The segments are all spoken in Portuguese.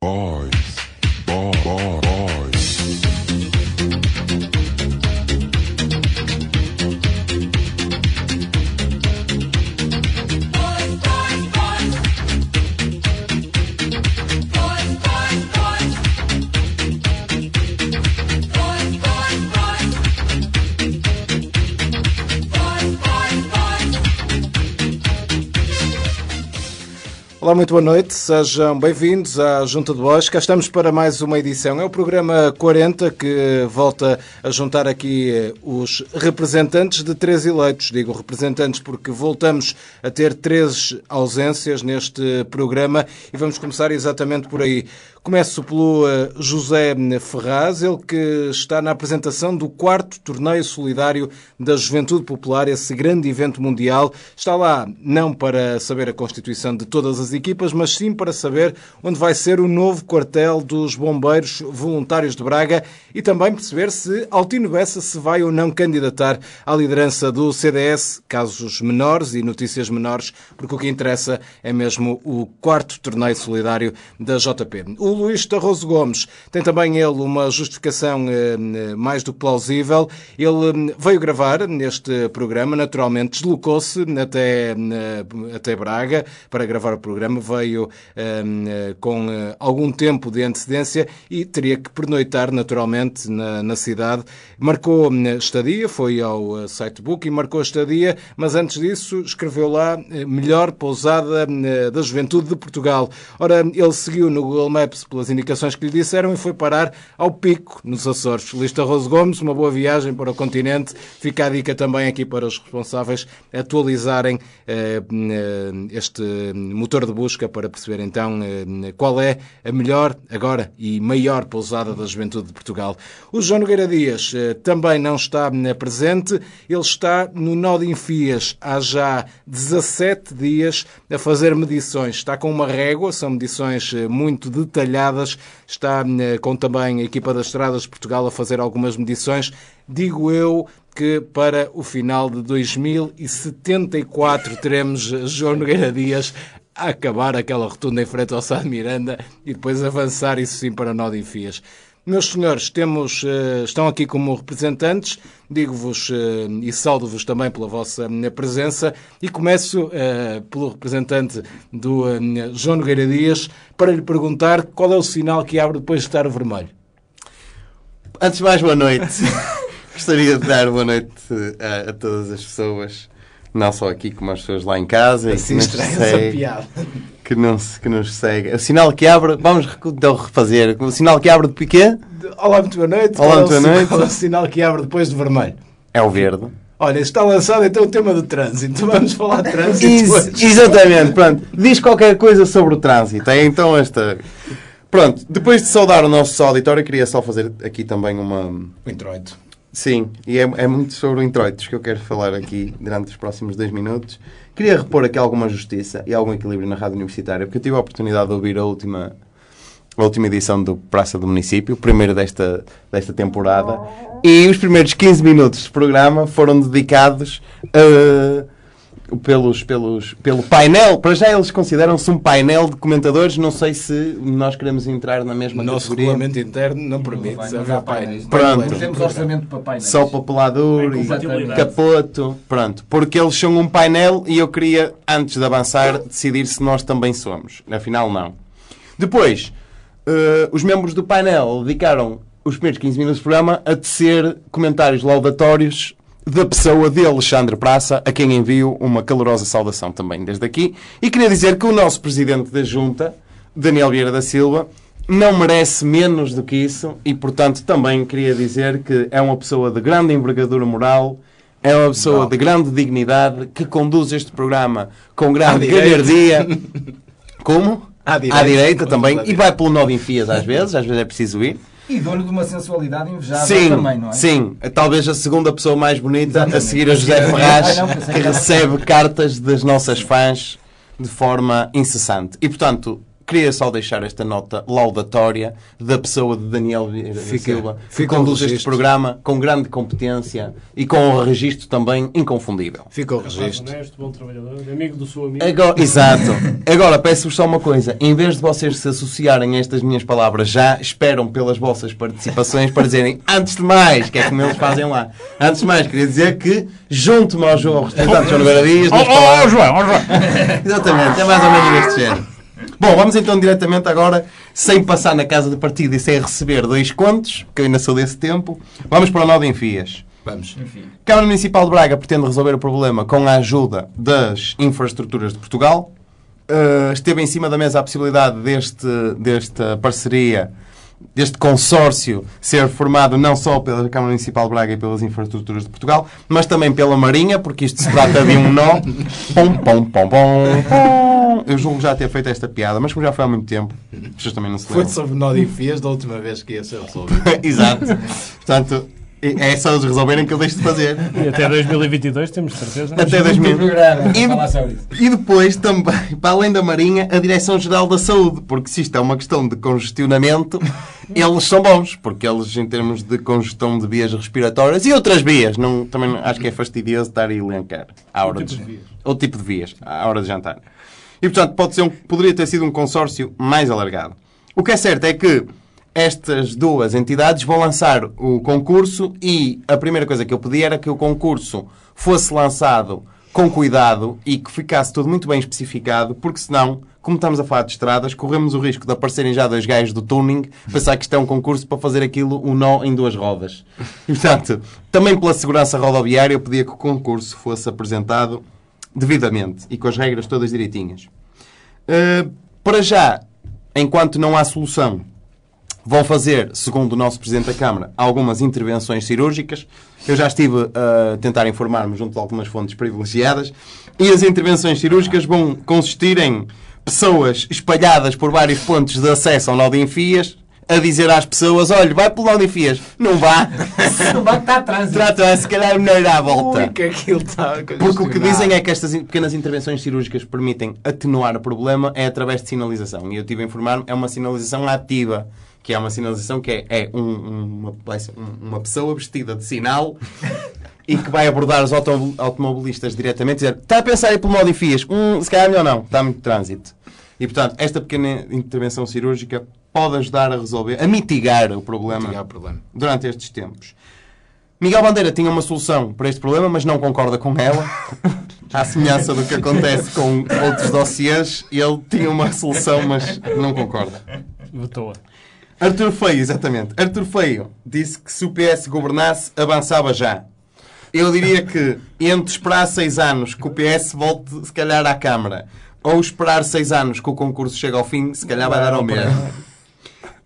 Boys. Boy, Olá, muito boa noite, sejam bem-vindos à Junta de Voz. Cá estamos para mais uma edição. É o programa 40 que volta a juntar aqui eh, os representantes de três eleitos. Digo representantes porque voltamos a ter três ausências neste programa e vamos começar exatamente por aí. Começo pelo eh, José Ferraz, ele que está na apresentação do quarto torneio solidário da Juventude Popular, esse grande evento mundial. Está lá não para saber a constituição de todas as equipas, mas sim para saber onde vai ser o novo quartel dos bombeiros voluntários de Braga e também perceber se Altino Bessa se vai ou não candidatar à liderança do CDS, casos menores e notícias menores, porque o que interessa é mesmo o quarto torneio solidário da JP. O Luís Tarroso Gomes tem também ele uma justificação eh, mais do que plausível. Ele eh, veio gravar neste programa, naturalmente deslocou-se até, eh, até Braga para gravar o programa, veio com algum tempo de antecedência e teria que pernoitar naturalmente na, na cidade. Marcou estadia, foi ao eh, sitebook e marcou estadia, mas antes disso escreveu lá melhor pousada da juventude de Portugal. Ora, ele seguiu no Google Maps pelas indicações que lhe disseram e foi parar ao Pico, nos Açores. Lista Rose Gomes, uma boa viagem para o continente. Fica a dica também aqui para os responsáveis atualizarem eh, este motor de busca para perceber então eh, qual é a melhor agora e maior pousada da juventude de Portugal. O João Nogueira Dias eh, também não está eh, presente, ele está no Nó de Enfias há já 17 dias a fazer medições. Está com uma régua, são medições eh, muito detalhadas, está eh, com também a equipa das Estradas de Portugal a fazer algumas medições. Digo eu que para o final de 2074 teremos João Nogueira Dias a acabar aquela rotunda em frente ao Sá de Miranda e depois avançar, isso sim, para Nó de Enfias. Meus senhores, temos, eh, estão aqui como representantes, digo-vos eh, e saldo-vos também pela vossa eh, presença e começo pelo representante do João Nogueira Dias para lhe perguntar qual é o sinal que abre depois de estar vermelho. Antes de mais, boa noite. Gostaria de dar boa noite a, a todas as pessoas, não só aqui, como as pessoas lá em casa. e Assim estranha essa piada. Que, não que nos segue. O sinal que abre, vamos então refazer. O sinal que abre de piquê Olá, muito boa noite. Olá, é muito boa noite. Qual é o sinal que abre depois de vermelho? é o verde. Olha, está lançado então o tema do trânsito. Vamos falar de trânsito Ex- exatamente, pronto. Diz qualquer coisa sobre o trânsito. É então esta. Pronto, depois de saudar o nosso auditório, queria só fazer aqui também uma. O introito. Sim, e é, é muito sobre o introitos que eu quero falar aqui durante os próximos dois minutos. Queria repor aqui alguma justiça e algum equilíbrio na rádio universitária, porque eu tive a oportunidade de ouvir a última, a última edição do Praça do Município, o primeiro desta, desta temporada, e os primeiros 15 minutos de programa foram dedicados a pelos, pelos, pelo painel. Para já eles consideram-se um painel de comentadores. Não sei se nós queremos entrar na mesma O nosso categoria. regulamento interno não permite. vai, se não haver painéis. Pronto. Não temos orçamento para painéis. Só papelador e capoto. Pronto. Porque eles são um painel e eu queria, antes de avançar, decidir se nós também somos. Afinal, não. Depois, eh, os membros do painel dedicaram os primeiros 15 minutos do programa a tecer comentários laudatórios da pessoa de Alexandre Praça, a quem envio uma calorosa saudação também desde aqui. E queria dizer que o nosso presidente da Junta, Daniel Vieira da Silva, não merece menos do que isso e, portanto, também queria dizer que é uma pessoa de grande envergadura moral, é uma pessoa de grande dignidade que conduz este programa com grande direita. galhardia. Como? À direita. À direita também. À E vai pelo nó de enfias às vezes, às vezes é preciso ir. E dou-lhe de uma sensualidade invejável Sim, também, não é? sim. Talvez a segunda pessoa mais bonita a Exatamente. seguir a José Ah, Ferraz, não, que- recebe cartas das nossas fãs de forma incessante. E, portanto, queria só deixar esta nota laudatória da pessoa de Daniel Vieira da Fica- Silva, que conduz este programa com grande competência e com um registro também inconfundível. Fica o registro. honesto, bom trabalhador, amigo do seu amigo. Agora, exato. Agora, peço-vos só uma coisa. Em vez de vocês se associarem a estas minhas palavras já, esperam pelas vossas participações para dizerem, antes de mais, que é como eles fazem lá. Antes de mais, queria dizer que, junto-me ao João representante João Nogueira Dias, nas palavras... João, ó João. Exatamente, é mais ou menos deste género. Bom, vamos então diretamente agora, sem passar na casa de partido e sem receber dois contos, que eu ainda sou desse tempo, vamos para o nó de enfias. Vamos. Enfim. Câmara Municipal de Braga pretende resolver o problema com a ajuda das infraestruturas de Portugal. Uh, esteve em cima da mesa a possibilidade deste, desta parceria, deste consórcio, ser formado não só pela Câmara Municipal de Braga e pelas infraestruturas de Portugal, mas também pela Marinha, porque isto se trata de um nó. Pom, pom, pom, pom, pom. Eu julgo já ter feito esta piada, mas como já foi há muito tempo, vocês também não se Foi lembram. sobre nó de enfias da última vez que ia ser resolvido. Exato. Portanto, é só eles resolverem que eu deixo de fazer. E até 2022 temos certeza. Até Muito 2000. programa E-. E depois também, para além da Marinha, a Direção-Geral da Saúde, porque se isto é uma questão de congestionamento, eles são bons, porque eles, em termos de congestão de vias respiratórias e outras vias, não, também acho que é fastidioso estar a elencar à hora tipo de, de vias. Outro tipo de vias, à hora de jantar. E portanto, pode ser um, poderia ter sido um consórcio mais alargado. O que é certo é que estas duas entidades vão lançar o concurso e a primeira coisa que eu pedi era que o concurso fosse lançado com cuidado e que ficasse tudo muito bem especificado, porque senão, como estamos a falar de estradas, corremos o risco de aparecerem já dois gajos do tuning, pensar que isto é um concurso para fazer aquilo um nó em duas rodas. E, portanto, também pela segurança rodoviária, eu pedia que o concurso fosse apresentado devidamente e com as regras todas direitinhas. Uh, para já, enquanto não há solução, vão fazer, segundo o nosso Presidente da Câmara, algumas intervenções cirúrgicas. Eu já estive a tentar informar-me junto de algumas fontes privilegiadas. E as intervenções cirúrgicas vão consistir em pessoas espalhadas por vários pontos de acesso ao nó de enfias a dizer às pessoas, olha, vai pelo de enfias. Não vá. Não vai estar atrás. Trata, se calhar melhor ir à volta. Ui, que aquilo está Porque o que dizem é que estas pequenas intervenções cirúrgicas permitem atenuar o problema é através de sinalização. E eu tive a informar-me, é uma sinalização ativa. Que é uma sinalização que é, é um- uma, um- uma pessoa vestida de sinal e que vai abordar os auto- automobilistas diretamente e dizer está a pensar em pelo modo em fias? Hum, se calhar é melhor não, está muito trânsito. E portanto, esta pequena intervenção cirúrgica pode ajudar a resolver, a mitigar o problema Tinha o problema. durante estes tempos. Miguel Bandeira tinha uma solução para este problema, mas não concorda com ela. À semelhança do que acontece com outros dossiês, ele tinha uma solução, mas não concorda. Votou-a. Artur Feio, exatamente. Artur Feio disse que se o PS governasse, avançava já. Eu diria que entre esperar seis anos que o PS volte, se calhar, à Câmara, ou esperar seis anos que o concurso chegue ao fim, se calhar vai dar ao mesmo.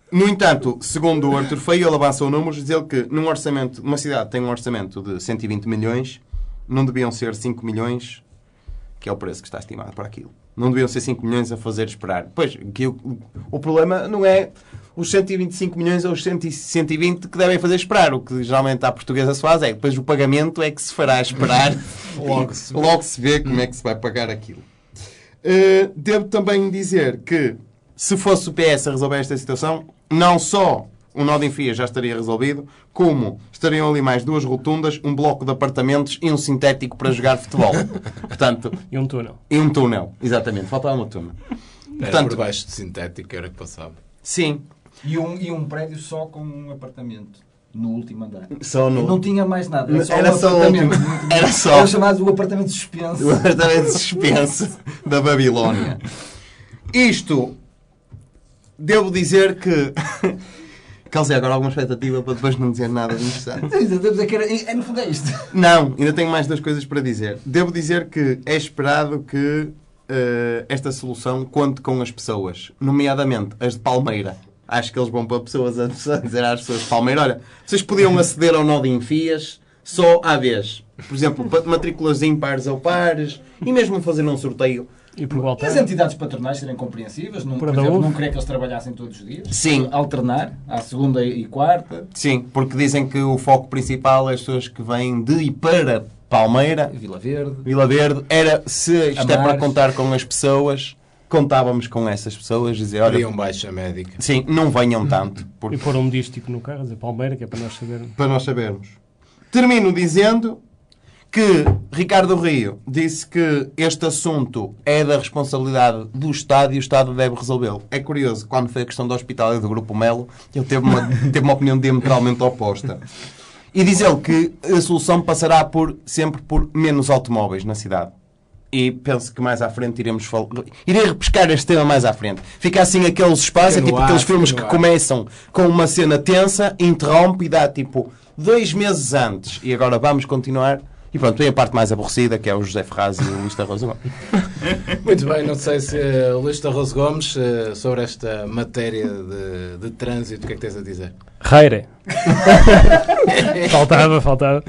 No entanto, segundo o Artur Feio, ele avançou números, diz ele que num orçamento, uma cidade tem um orçamento de 120 milhões, não deviam ser 5 milhões, que é o preço que está estimado para aquilo. Não deviam ser 5 milhões a fazer esperar. Pois, que o, o problema não é os 125 milhões ou os 100 120 que devem fazer esperar. O que geralmente a portuguesa se faz é depois o pagamento é que se fará esperar. Logo se vê. Logo se vê como é que se vai pagar aquilo. Uh, devo também dizer que se fosse o PS a resolver esta situação, não só o nó de enfia já estaria resolvido, como estariam ali mais duas rotundas, um bloco de apartamentos e um sintético para jogar futebol. Portanto, E um túnel. e um túnel. Exatamente, faltava um túnel. Era Portanto, por baixo de sintético, era que passava. sim, E um, e um prédio só com um apartamento no último andar. só no... Não tinha mais nada. Era só, Era um só o apartamento. último. Era só. Era chamado o apartamento suspenso. O apartamento suspenso da Babilónia. Isto, devo dizer que... Causei agora alguma expectativa para depois não dizer nada de interessante. É no fundo é isto. Não, ainda tenho mais duas coisas para dizer. Devo dizer que é esperado que eh, esta solução conte com as pessoas, nomeadamente as de Palmeira. Acho que eles vão para pessoas a dizer às pessoas de Palmeira: olha, vocês podiam aceder ao nó de enfias só à vez. Por exemplo, matrículas impares ou pares e mesmo fazer um sorteio. E por as entidades patronais serem compreensivas, não, por exemplo, não querer que eles trabalhassem todos os dias. Sim. Alternar, à segunda e quarta. Sim, porque dizem que o foco principal é as pessoas que vêm de e para Palmeira Vila Verde. Vila Verde era se isto é para contar com as pessoas contávamos com essas pessoas, dizer, olha, Queriam baixa médica. sim, não venham tanto, porque E pôr um medístico no carro, a dizer Palmeira, que é para nós sabermos. para nós sabermos. Termino dizendo que Ricardo Rio disse que este assunto é da responsabilidade do Estado e o Estado deve resolvê-lo. É curioso, quando foi a questão do hospital e do Grupo Melo, ele teve uma, teve uma opinião diametralmente oposta. E diz ele que a solução passará por, sempre por menos automóveis na cidade. E penso que mais à frente iremos falar. Irei repescar este tema mais à frente. Fica assim aqueles espaços, é tipo ar, aqueles filmes que começam com uma cena tensa, interrompe e dá tipo dois meses antes. E agora vamos continuar. E pronto, vem a parte mais aborrecida, que é o José Ferraz e o Luís da Rosa Gomes. Muito bem, não sei se uh, Luís Tarroso Gomes, eh, sobre esta matéria de, de trânsito, o que é que tens a dizer? Reire. faltava, faltava.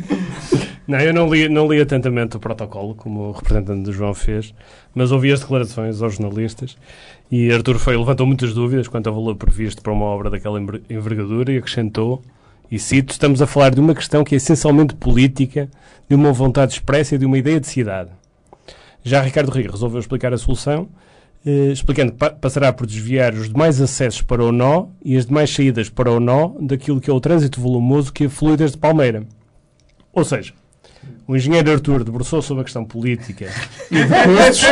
Não, eu não li, não li atentamente o protocolo, como o representante do João fez, mas ouvi as declarações aos jornalistas e Artur Feio levantou muitas dúvidas quanto ao valor previsto para uma obra daquela enver- envergadura e acrescentou, e cito, estamos a falar de uma questão que é essencialmente política, de uma vontade expressa e de uma ideia de cidade. Já Ricardo Rio resolveu explicar a solução, eh, explicando que pa- passará por desviar os demais acessos para o nó e as demais saídas para o nó daquilo que é o trânsito volumoso que flui desde Palmeira. Ou seja, o engenheiro Artur debruçou sobre a questão política e de custos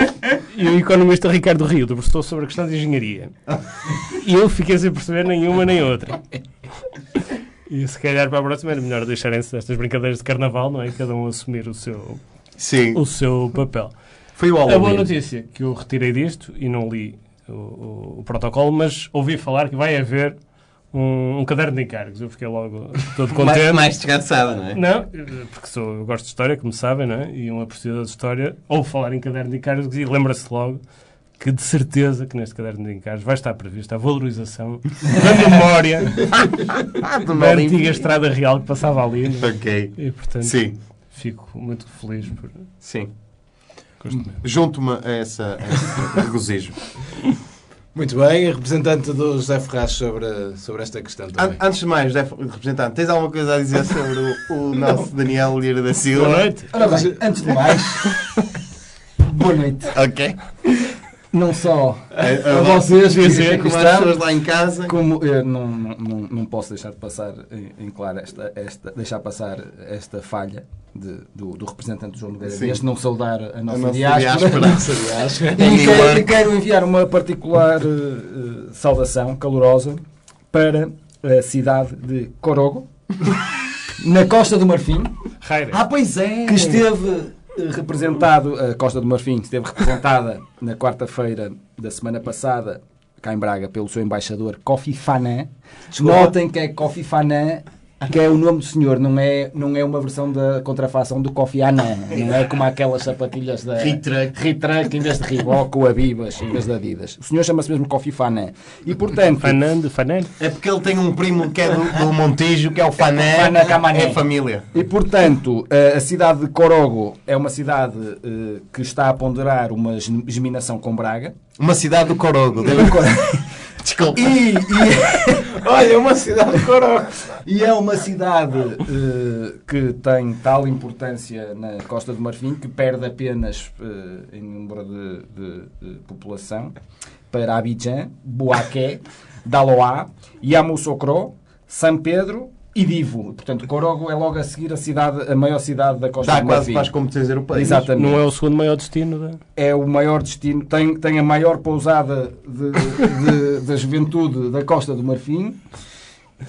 e o economista Ricardo Rio debruçou sobre a questão de engenharia. E eu fiquei sem perceber nenhuma nem outra. E se calhar para a próxima era melhor deixarem-se destas brincadeiras de carnaval, não é? Cada um assumir o seu, Sim. o seu papel. Foi o A boa Halloween. notícia que eu retirei disto e não li o, o- o protocolo, mas ouvi falar que vai haver um, um caderno de encargos. Eu fiquei logo todo contente. Mais, mais descansada, não é? Não, porque sou, eu gosto de história, como sabem, não é? E um apreciador de história, ou falar em caderno de encargos e lembra-se logo que de certeza que neste caderno de encargos vai estar prevista a valorização da memória da antiga estrada real que passava ali. não é? Ok. E portanto Sim, fico muito feliz por sim. com este momento. Junto-me a essa, a esse regozijo. Muito bem, representante do José Ferraz sobre, sobre esta questão também. An- Antes de mais, José representante, tens alguma coisa a dizer sobre o, o nosso Daniel Lira da Silva? Boa noite. Ora bem, antes de mais, boa noite. Ok. Não só É, a vocês que Dizer como as pessoas lá em casa. como eu não, não, não, posso deixar de passar em, em claro esta, esta, deixar passar esta falha de- do, do representante do João Nogueira. Dias, não saudar a nossa, nossa diáspora. diáspora. E quero, enviar uma particular eh, saudação calorosa para a cidade de Corogo, na Costa do Marfim. Ah, pois é! Que esteve representado, a Costa do Marfim esteve representada na quarta-feira da semana passada, cá em Braga, pelo seu embaixador Kofi Fanan. Notem que é Kofi Fanan, que é o nome do senhor, não é, não é uma versão da contrafação do Kofi Annan. Não é como aquelas sapatilhas da Retruck. Retruck em vez de Reebok ou Abibas em vez de Adidas. O senhor chama-se mesmo Kofi Fanan. E portanto, Fanando, Fanando. É porque ele tem um primo que é do, do Montijo, que é o Fané. Fana Camané. É família. E portanto, a cidade de Corogo é uma cidade eh, que está a ponderar uma gem- geminação com Braga. Uma cidade do Corogo. Desculpa. E, e- Olha, uma cidade de e é uma cidade eh, que tem tal importância na Costa do Marfim que perde apenas eh, em número de, de- de população para Abidjan, Boaqué, Daloá, Yamoussoukro, São Pedro e Divo. Portanto, Corogo é logo a seguir a, cidade, a maior cidade da Costa Dá do quase Marfim. para as competições europeias. Exatamente. Não é o segundo maior destino da. é o maior destino, tem, tem a maior pousada de, de- da juventude da Costa do Marfim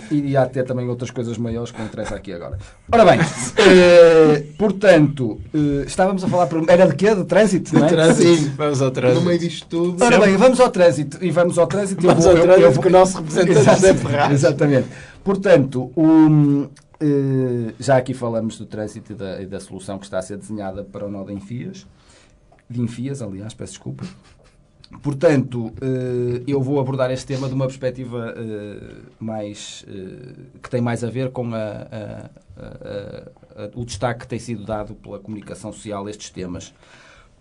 e há até também outras coisas maiores que não interessa aqui agora. Ora bem, eh, portanto, eh, estávamos a falar. por- Era de quê? De trânsito, não é? Trânsito. Vamos ao No trânsito. meio disto tudo. Ora bem, vamos ao trânsito. E vamos ao trânsito. eu Vamos vou- ao eu- eu trânsito vou- com o nosso representante Exato, José Ferraz. Exatamente. Portanto, o, eh, já aqui falamos do trânsito e da, e da solução que está a ser desenhada para o nó de Enfias. De Enfias, aliás, peço desculpa. Portanto, eh, eu vou abordar este tema de uma perspectiva eh, mais que tem mais a ver com a- a- a- o destaque que tem sido dado pela comunicação social a estes temas.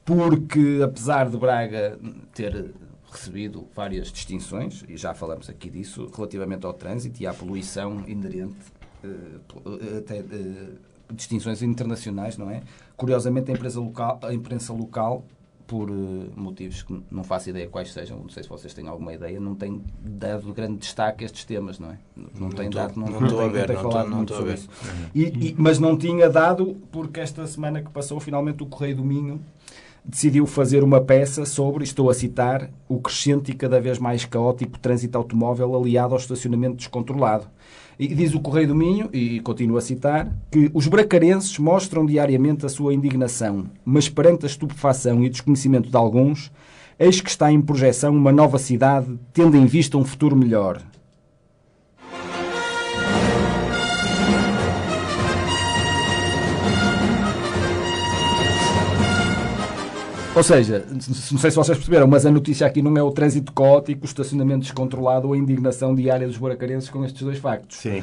Porque, apesar de Braga ter recebido várias distinções, e já falamos aqui disso, relativamente ao trânsito e à poluição inerente, eh, eh, até eh, distinções internacionais, não é? Curiosamente, a, empresa local, a imprensa local por motivos que não faço ideia quais sejam, não sei se vocês têm alguma ideia, não tem dado grande destaque a estes temas, não é? Não, tem tô- dado, não, não não a ver, não falado não a ver. isso. E- e- mas não tinha dado porque esta semana que passou, finalmente o Correio do Minho decidiu fazer uma peça sobre, estou a citar, o crescente e cada vez mais caótico trânsito automóvel aliado ao estacionamento descontrolado. E diz o Correio do Minho, e continuo a citar, que os bracarenses mostram diariamente a sua indignação, mas perante a estupefação e desconhecimento de alguns, eis que está em projeção uma nova cidade, tendo em vista um futuro melhor. Ou seja, não sei se vocês perceberam, mas a notícia aqui não é o trânsito caótico, o estacionamento descontrolado ou a indignação diária dos buracarenses com estes dois factos. Sim.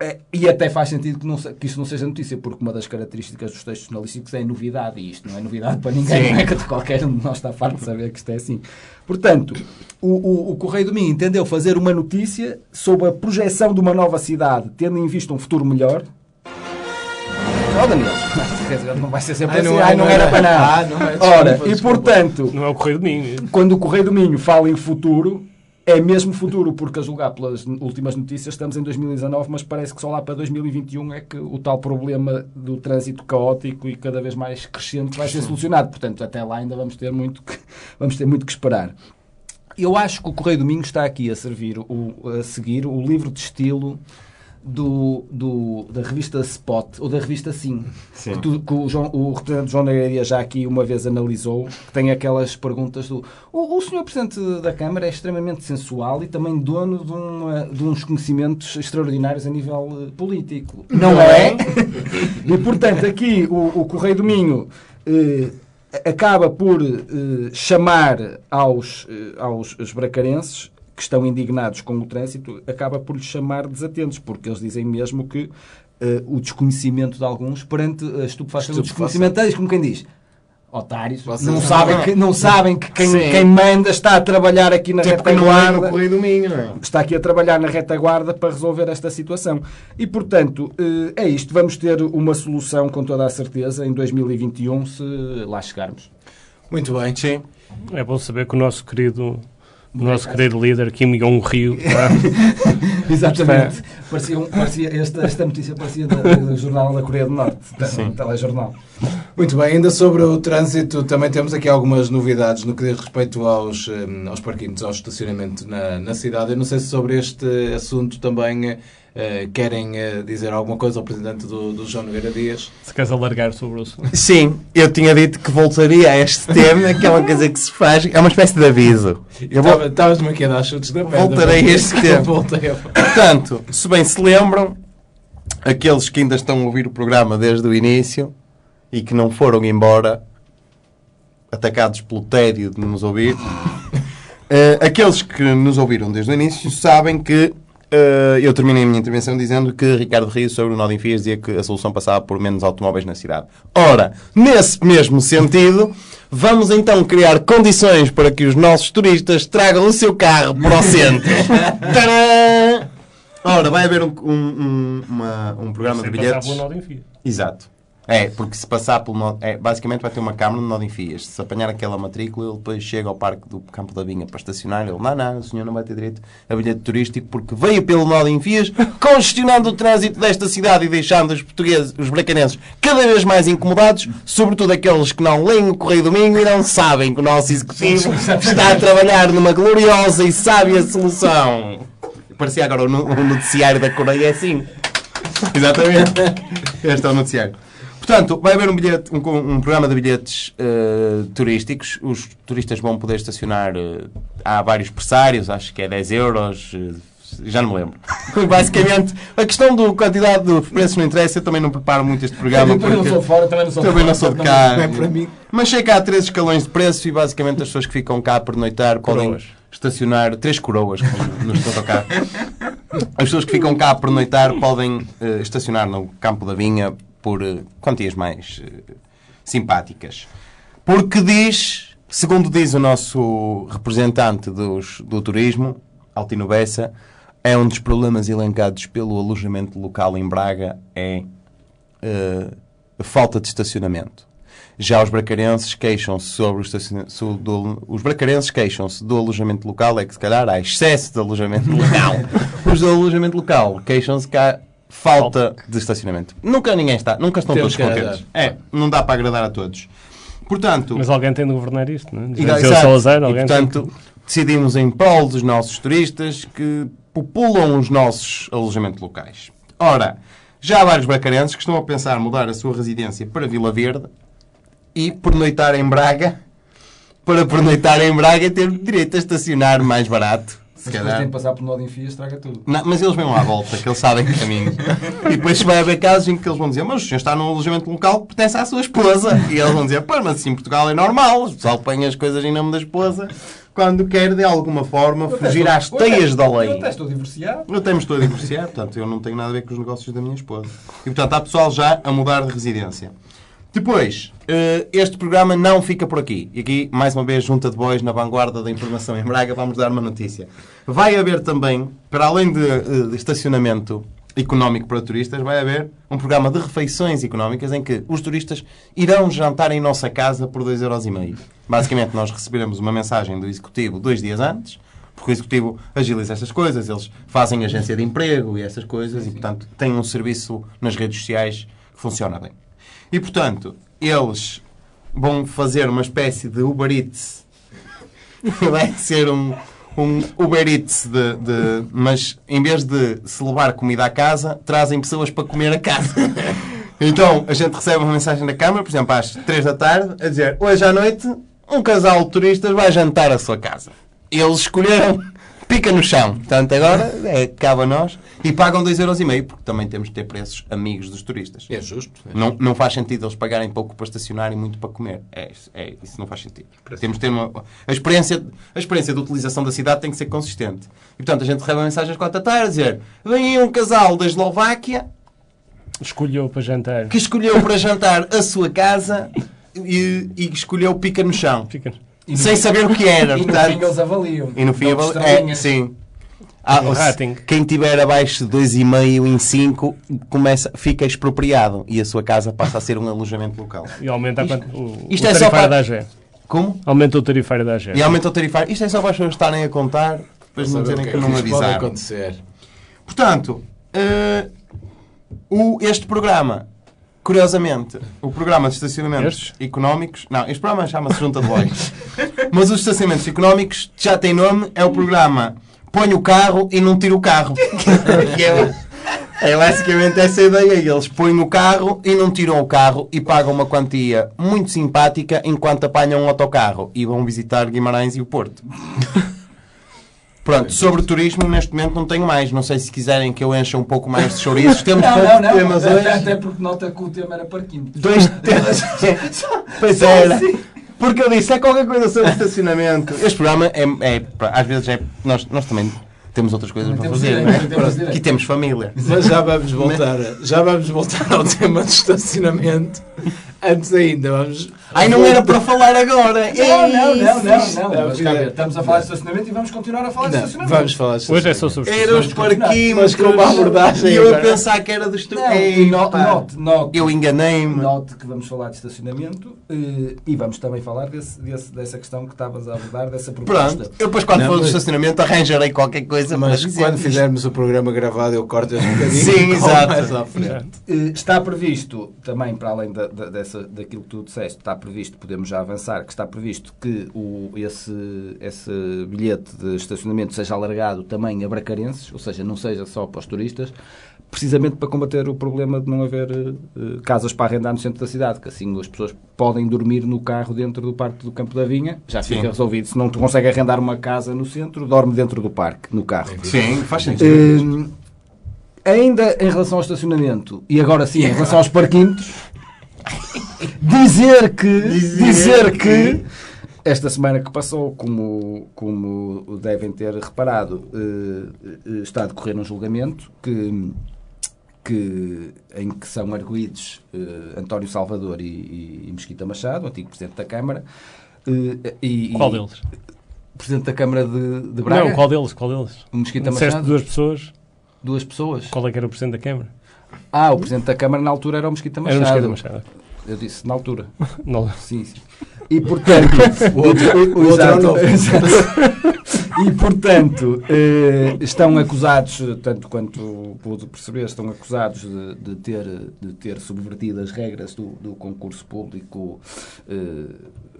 É, E até faz sentido que, não que isso não seja notícia, porque uma das características dos textos jornalísticos é novidade, e isto não é novidade para ninguém, não é que qualquer um de nós está farto de saber que isto é assim. Portanto, o, o, o Correio do Minho entendeu fazer uma notícia sobre a projeção de uma nova cidade, tendo em vista um futuro melhor. Oh, Daniel, quer dizer, não vai ser sempre assim, não é, ai, não não era era. para nada. Ah, não é, Ora, desculpa, e portanto, Não é o Correio do Minho. quando o Correio do Minho fala em futuro, é mesmo futuro, porque a julgar pelas últimas notícias estamos em 2019, mas parece que só lá para 2021 é que o tal problema do trânsito caótico e cada vez mais crescente vai ser solucionado. Portanto, até lá ainda vamos ter muito que, vamos ter muito que esperar. Eu acho que o Correio do Minho está aqui a servir, o, a seguir o livro de estilo do, do- da revista Spot, ou da revista Sim, Sim. Que, tu- que o, João, o representante João Negreiria já aqui uma vez analisou, que tem aquelas perguntas do o, o senhor Presidente da Câmara é extremamente sensual e também dono de, uma- de uns conhecimentos extraordinários a nível eh, político. Não, é? e portanto aqui o, o Correio do Minho eh, acaba por eh, chamar aos, eh, aos os bracarenses que estão indignados com o trânsito, acaba por lhes chamar desatentos, porque eles dizem mesmo que eh, o desconhecimento de alguns perante a estupefação do Estupefação. desconhecimento deles, como quem diz. Otários, Vocês não não- sabem, que, não sabem que quem, quem manda está a trabalhar aqui na Até porque não há no retaguarda Correio do Minho, não é? está aqui a trabalhar na retaguarda para resolver esta situação. E, portanto, eh, é isto. Vamos ter uma solução, com toda a certeza, em 2021, se lá chegarmos. Muito bem. Sim. É bom saber que o nosso querido, o nosso querido líder Kim Jong-rio está- Exatamente. Parecia, um- parecia- esta, esta notícia parecia da- do jornal da Coreia do Norte. Um telejornal. Muito bem, ainda sobre o trânsito, também temos aqui algumas novidades no que diz respeito aos, eh, aos parquinhos, ao estacionamento na, na cidade. Eu não sei se sobre este assunto também eh, querem eh, dizer alguma coisa ao Presidente do, do João Nogueira Dias. se queres alargar sobre o assunto. Sim, eu tinha dito que voltaria a este tema, que é uma coisa que se faz, é uma espécie de aviso. Estavas-me aqui a dar chutes da pedra. Voltarei a este tema. Voltei a... Portanto, se bem se lembram, aqueles que ainda estão a ouvir o programa desde o início e que não foram embora, atacados pelo tédio de nos ouvir, eh, aqueles que nos ouviram desde o início sabem que eu terminei a minha intervenção dizendo que Ricardo Rios sobre o nó de Enfias dizia que a solução passava por menos automóveis na cidade. Ora, nesse mesmo sentido, vamos então criar condições para que os nossos turistas tragam o seu carro para o centro. Tadã! Ora, vai haver um, um, um, uma- um programa de Sem bilhetes. de enfio. Exato. É, porque se passar pelo nó, é, basicamente vai ter uma câmara no nó de enfias. Se apanhar aquela matrícula, ele depois chega ao parque do Campo da Vinha para estacionar. Ele, não, não, o senhor não vai ter direito a bilhete turístico porque veio pelo nó de enfias, congestionando o trânsito desta cidade e deixando os portugueses, os bracanenses, cada vez mais incomodados, sobretudo aqueles que não leem o Correio do Minho e não sabem que o nosso executivo está a trabalhar numa gloriosa e sábia solução. Parecia agora o noticiário da Coreia é assim. Exatamente. Este é o noticiário. Portanto, vai haver um, bilhete, um, um programa de bilhetes eh, turísticos. Os turistas vão poder estacionar. eh, há vários pressários, acho que é 10 euros. eh, já não me lembro. Basicamente, a questão da quantidade de preços não interessa. Eu também não preparo muito este programa. Eu também não sou de fora, também não sou de também fora, não sou de cá. Não é para mim. Mas sei que há três escalões de preço e basicamente as pessoas que ficam cá a pernoitar podem Coroas. estacionar três coroas nos autocarros. As pessoas que ficam cá a pernoitar podem eh, estacionar no Campo da Vinha por eh, quantias mais eh, simpáticas. Porque diz, segundo diz o nosso representante dos, do turismo, Altino Bessa, é um dos problemas elencados pelo alojamento local em Braga é eh, a falta de estacionamento. Já os bracarenses queixam-se sobre o estacionamento. Do, os bracarenses queixam-se do alojamento local, é que se calhar há excesso de alojamento local. os do alojamento local queixam-se que há falta de estacionamento. Nunca ninguém está, nunca estão Temos todos que contentes. É, não dá para agradar a todos. Portanto, Mas alguém tem de governar isto, não é? e, Dizia o exato. Salazar, E, portanto, decidimos em prol dos nossos turistas que populam os nossos alojamentos locais. Ora, já há vários bracarenses que estão a pensar mudar a sua residência para Vila Verde e pernoitar em Braga para pernoitar em Braga e ter direito a estacionar mais barato. Se Mas depois calhar. tem de passar por nó de enfias, estraga tudo. Não, mas eles vêm lá à volta, que eles sabem o caminho. E depois vai haver casos em que eles vão dizer mas o senhor está num alojamento local que pertence à sua esposa. E eles vão dizer, pô, mas assim em Portugal é normal, o pessoal põe as coisas em nome da esposa quando quer, de alguma forma, fugir às teias da Eu lei. até estou divorciado. Eu até me estou a divorciar, portanto, eu não tenho nada a ver com os negócios da minha esposa. E, portanto, há pessoal já a mudar de residência. Depois, eh, este programa não fica por aqui. E aqui, mais uma vez, junta de bois na vanguarda da informação em Braga, vamos dar uma notícia. Vai haver também, para além de, eh, estacionamento económico para turistas, vai haver um programa de refeições económicas em que os turistas irão jantar em nossa casa por 2,5€. Basicamente, nós receberemos uma mensagem do Executivo dois dias antes, porque o Executivo agiliza estas coisas, eles fazem agência de emprego e essas coisas, e, portanto, têm um serviço nas redes sociais que funciona bem. E, portanto, eles vão fazer uma espécie de Uber Eats. Vai ser um, um Uber Eats, de, de- mas em vez de se levar comida à casa, trazem pessoas para comer a casa. Então, a gente recebe uma mensagem da Câmara, por exemplo, às 3 da tarde, a dizer hoje à noite um casal de turistas vai jantar à sua casa. Eles escolheram pica no chão. Portanto, agora é, cabe a nós. E pagam 2,5€, porque também temos de ter preços amigos dos turistas. É justo. é Não, não faz sentido eles pagarem pouco para estacionar e muito para comer. É, isso- é, isso não faz sentido. Temos de ter uma. A experiência, a experiência de utilização da cidade tem que ser consistente. E portanto a gente recebe mensagens às quatro da tarde a dizer: vem aí um casal da Eslováquia Escolheu para jantar. que escolheu para jantar a sua casa e, e escolheu pica no chão. Fica. Sem saber o que era. E no portanto- fim eles avaliam. e no fim, Dão-te avali- é, sim. Ah, Um quem tiver abaixo de 2,5 em 5 começa, fica expropriado e a sua casa passa a ser um alojamento local. E aumenta a quant- o, isto o é só tarifário para- da AGE. Como? Aumenta o tarifário da AGE. E aumenta o tarifário. Isto é só para as pessoas estarem a contar, depois não dizerem que que é não isto pode avisaram. acontecer. Portanto, eh, o, este programa, curiosamente, o programa de estacionamentos Estes? económicos. Não, este programa chama-se Junta de Bois. Mas os estacionamentos económicos já tem nome, é o programa Põe o carro e não tira o carro. É, é basicamente essa a ideia. Eles põem o carro e não tiram o carro e pagam uma quantia muito simpática enquanto apanham um autocarro e vão visitar Guimarães e o Porto. Pronto, sobre turismo, neste momento não tenho mais. Não sei se quiserem que eu encha um pouco mais de chouriços. Temos Não, não, poucos não. temas hoje. Até porque nota que o tema era parquinho. Dois temas. pois era. Porque eu disse, é qualquer coisa sobre estacionamento. Este programa é, é às vezes é. Nós, nós também temos outras coisas Também para fazer, direito, não é? temos direito. Aqui temos família. Mas já vamos voltar, já vamos voltar ao tema do estacionamento. Antes ainda, vamos. Ai, não era para falar agora. Não, não, não, não, não. Não, Mas, cá ver, estamos a falar de estacionamento e vamos continuar a falar de estacionamento. vamos falar de Hoje é só sobre Era os parquímetros. Mas com uma abordagem E eu a pensar que era dos tu... Não. Eu enganei-me. Note que vamos falar de estacionamento eh, e vamos também falar desse, desse- dessa questão que estavas a abordar, dessa proposta. Pronto, eu depois quando Não, for do estacionamento arranjarei qualquer coisa Mas quando fizermos o programa gravado, eu corto este bocadinho. Sim, exato. Eh, Está previsto, também para além da, da- dessa, daquilo que tu disseste, está previsto, podemos já avançar, que está previsto que o, esse, esse bilhete de estacionamento seja alargado também a bracarenses, ou seja, não seja só para os turistas, precisamente para combater o problema de não haver eh, casas para arrendar no centro da cidade, que assim as pessoas podem dormir no carro dentro do Parque do Campo da Vinha, já fica Sim. resolvido. Se não tu consegue arrendar uma casa no centro, dorme dentro do parque, no carro. Sim, faz sentido. Hum, ainda em relação ao estacionamento, e agora sim, em relação aos parquímetros, dizer que, dizer, que esta semana que passou, como, como devem ter reparado, eh, eh, está a decorrer um julgamento que, que, em que são arguídos eh, António Salvador e, e- e Mesquita Machado, antigo Presidente da Câmara. e, Qual e- deles? Presidente da Câmara de, de Braga? Não, qual deles? Qual deles? O Mesquita Disseste Machado? duas pessoas. Duas pessoas. Qual é que era o Presidente da Câmara? Ah, o Presidente da Câmara na altura era o Mesquita Era Machado. o Mesquita Machado. Eu disse na altura. Não. Sim, sim. E portanto. o outro, o outro. E portanto, eh, estão acusados, tanto quanto pude perceber, estão acusados de, de ter, de ter subvertido as regras do, do concurso público, eh,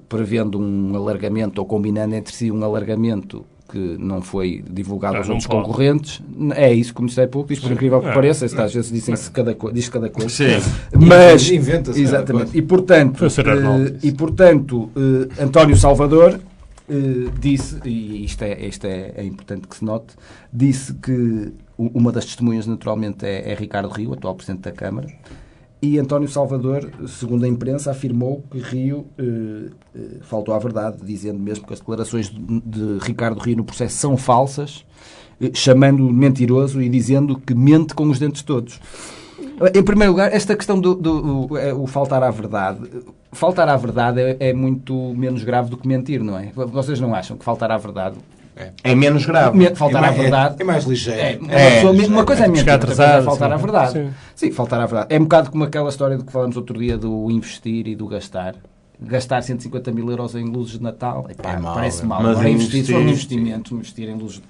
prevendo um alargamento ou combinando entre si um alargamento que não foi divulgado Ah, aos outros pode. concorrentes. É isso que o Ministério Público diz, por incrível que Ah. pareça, às vezes dizem-se cada, diz cada coisa. Sim. Mas, Inventa-se exatamente. coisa. E portanto, eh, e portanto, eh, António Salvador eh, disse, e isto, é, isto é, é importante que se note, disse que uma das testemunhas naturalmente é, é Ricardo Rio, atual Presidente da Câmara, e António Salvador, segundo a imprensa, afirmou que Rio eh, eh, faltou à verdade, dizendo mesmo que as declarações de, de Ricardo Rio no processo são falsas, eh, chamando-o mentiroso e dizendo que mente com os dentes todos. Em primeiro lugar, esta questão do, do- o, é, o faltar à verdade. Faltar à verdade é, é muito menos grave do que mentir, não é? Vocês não acham que faltar à verdade. É menos grave. Me- faltar é, à mais- verdade. é mais ligeiro. É, uma, É, pessoa- uma coisa é mentir, é atrasado, faltar sim. à verdade. Sim. Sim. faltar à verdade. É um bocado como aquela história do que falamos outro dia do investir e do gastar. Gastar 150 mil euros em luzes de Natal, epá, É mau, parece é. mal. Mas Agora investir, for um investimento, investir em luzes de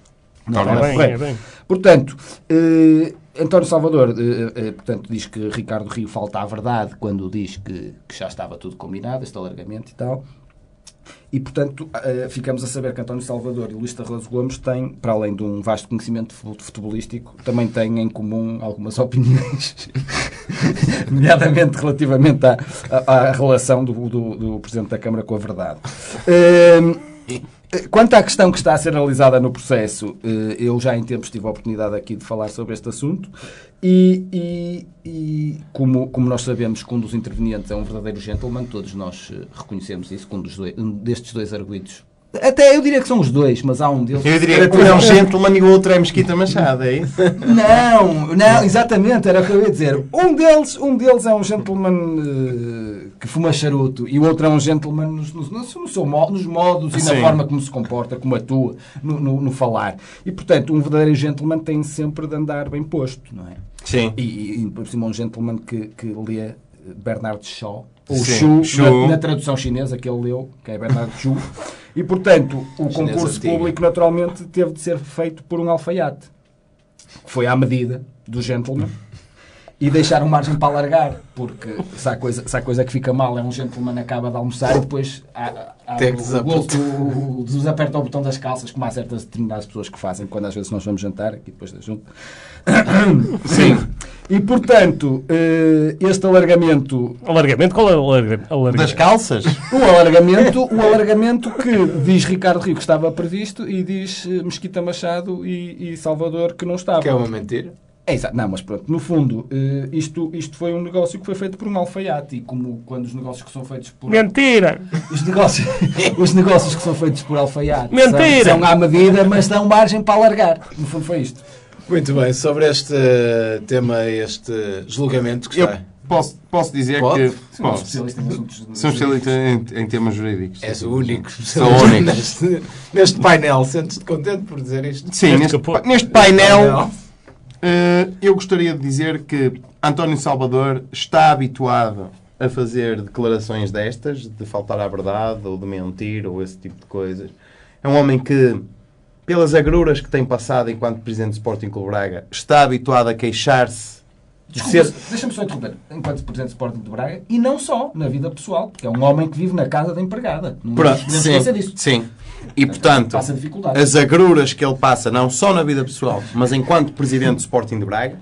Não, Natal É é bem, é bem. Portanto, eh, António Salvador eh, eh, portanto, diz que Ricardo Rio falta à verdade quando diz que, que já estava tudo combinado, este alargamento e tal. E, portanto, eh, ficamos a saber que António Salvador e Luís Tarroso Gomes têm, para além de um vasto conhecimento fu- futebolístico, também têm em comum algumas opiniões, nomeadamente relativamente à, à, à relação do, do, do Presidente da Câmara com a verdade. Eh, Quanto à questão que está a ser analisada no processo, eh, eu já em tempos tive a oportunidade aqui de falar sobre este assunto e, e- e como, como nós sabemos que um dos intervenientes é um verdadeiro gentleman, todos nós eh, reconhecemos isso, que um, dois, um destes dois arguidos, até eu diria que são os dois, mas há um deles... Eu diria que um é um gentleman e o outro é Mesquita Machado, é isso? Não, não, exatamente, era o que eu ia dizer. Um deles, um deles é um gentleman eh, que fuma charuto e o outro é um gentleman nos, nos, no seu- no seu mo- nos modos e na forma como se comporta, como atua, no, no- no falar. E, portanto, um verdadeiro gentleman tem sempre de andar bem posto, não é? Sim. E, e por cima, um gentleman que, que lê Bernard Shaw, ou Sim, Shu, Shu. Na, na tradução chinesa que ele leu, que é Bernard Shu. E, portanto, o concurso antigo. público, naturalmente, teve de ser feito por um alfaiate. Que foi à medida do gentleman. E deixaram margem para alargar, porque se há, coisa, se há coisa que fica mal é um gentleman acaba de almoçar e depois há, há Tem que o, desapertar. o, o, desaperta o botão das calças, como há certas determinadas pessoas que fazem quando às vezes nós vamos jantar, aqui depois da junta. Sim. E portanto, eh, este alargamento Alargamento? Qual é o alarga- alargamento? Das calças? o alargamento, o alargamento que diz Ricardo Rio que estava previsto e diz eh, Mesquita Machado e, e Salvador que não estava. Que é uma mentira. É, exato. Não, mas pronto, no fundo, eh, isto, isto foi um negócio que foi feito por um alfaiate e como quando os negócios que são feitos por... Mentira! Os negócios, os negócios que são feitos por alfaiate Mentira! São, são à medida, mas dão margem para alargar. No fundo foi isto. Muito bem, sobre este tema, este julgamento que Eu está. posso, posso dizer Pode? que. Sou Posso. especialista em especialista em, em temas jurídicos. És o único. Sou o único. Neste, neste painel, sentes-te contente por dizer isto? Sim, Neste neste, neste painel, eh, eu gostaria de dizer que António Salvador está habituado a fazer declarações destas, de faltar à verdade, ou de mentir, ou esse tipo de coisas. É um homem que, pelas agruras que tem passado enquanto Presidente do Sporting Clube Braga, está habituado a queixar-se de ser... deixa-me só interromper. Enquanto Presidente do Sporting de Braga, e não só, na vida pessoal, porque é um homem que vive na casa da empregada. Não Pronto, sim, disso. sim. E, portanto, as agruras que ele passa, não só na vida pessoal, mas enquanto Presidente do Sporting de Braga,